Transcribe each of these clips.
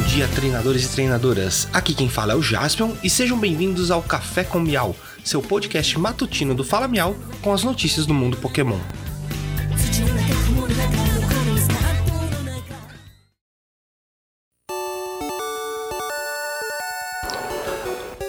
dia, treinadores e treinadoras. Aqui quem fala é o Jaspion e sejam bem-vindos ao Café com Miau, seu podcast matutino do Fala Miau com as notícias do mundo Pokémon.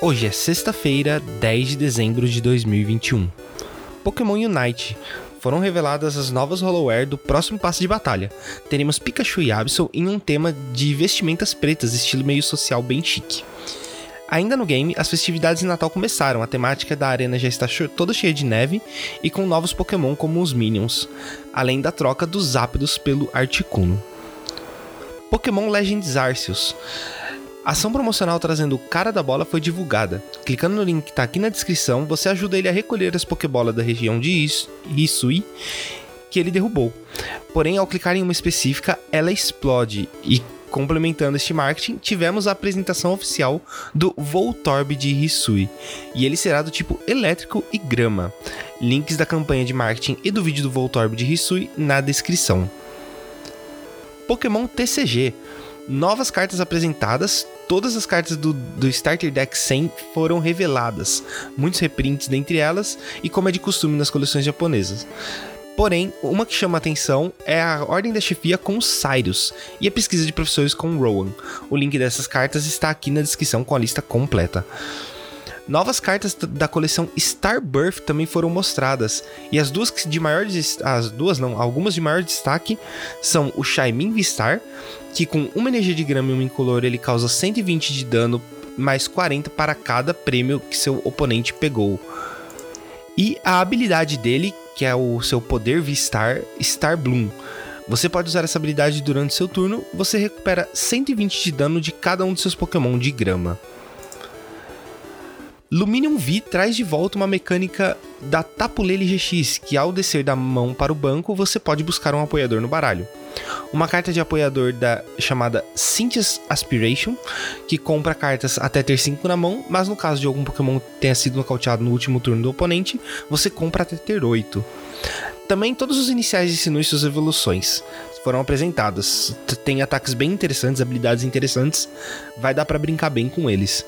Hoje é sexta-feira, 10 de dezembro de 2021. Pokémon Unite. Foram reveladas as novas Hollowware do próximo passo de batalha. Teremos Pikachu e Absol em um tema de vestimentas pretas, estilo meio social bem chique. Ainda no game, as festividades de Natal começaram, a temática da arena já está toda cheia de neve e com novos Pokémon como os Minions, além da troca dos Zapdos pelo Articuno. Pokémon Legends Arceus. A ação promocional trazendo o cara da bola foi divulgada. Clicando no link que está aqui na descrição, você ajuda ele a recolher as Pokébolas da região de Hisui que ele derrubou. Porém, ao clicar em uma específica, ela explode e complementando este marketing, tivemos a apresentação oficial do Voltorb de Hisui, e ele será do tipo elétrico e grama. Links da campanha de marketing e do vídeo do Voltorb de Hisui na descrição. Pokémon TCG. Novas cartas apresentadas, todas as cartas do, do Starter Deck 100 foram reveladas, muitos reprints dentre elas, e como é de costume nas coleções japonesas. Porém, uma que chama atenção é a Ordem da Chefia com Cyrus e a pesquisa de professores com Rowan. O link dessas cartas está aqui na descrição com a lista completa. Novas cartas da coleção Starbirth também foram mostradas, e as duas de maior as duas não, algumas de maior destaque são o Shaimin Vistar, que com uma energia de grama e um incolor ele causa 120 de dano mais 40 para cada prêmio que seu oponente pegou. E a habilidade dele, que é o seu poder Vistar Star Bloom. Você pode usar essa habilidade durante seu turno, você recupera 120 de dano de cada um de seus Pokémon de grama. Luminium V traz de volta uma mecânica da Tapulele GX, que ao descer da mão para o banco, você pode buscar um apoiador no baralho. Uma carta de apoiador da chamada Cynthia's Aspiration, que compra cartas até ter 5 na mão, mas no caso de algum Pokémon tenha sido nocauteado no último turno do oponente, você compra até ter 8. Também todos os iniciais de Sinnoh e suas evoluções foram apresentadas. Tem ataques bem interessantes, habilidades interessantes, vai dar para brincar bem com eles.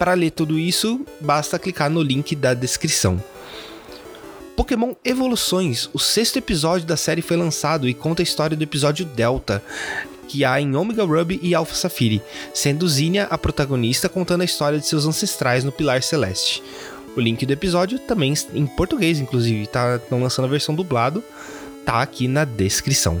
Para ler tudo isso, basta clicar no link da descrição. Pokémon Evoluções, o sexto episódio da série foi lançado e conta a história do episódio Delta, que há em Omega Ruby e Alpha Safiri, sendo Zinnia a protagonista contando a história de seus ancestrais no Pilar Celeste. O link do episódio também em português, inclusive, tá lançando a versão dublado, tá aqui na descrição.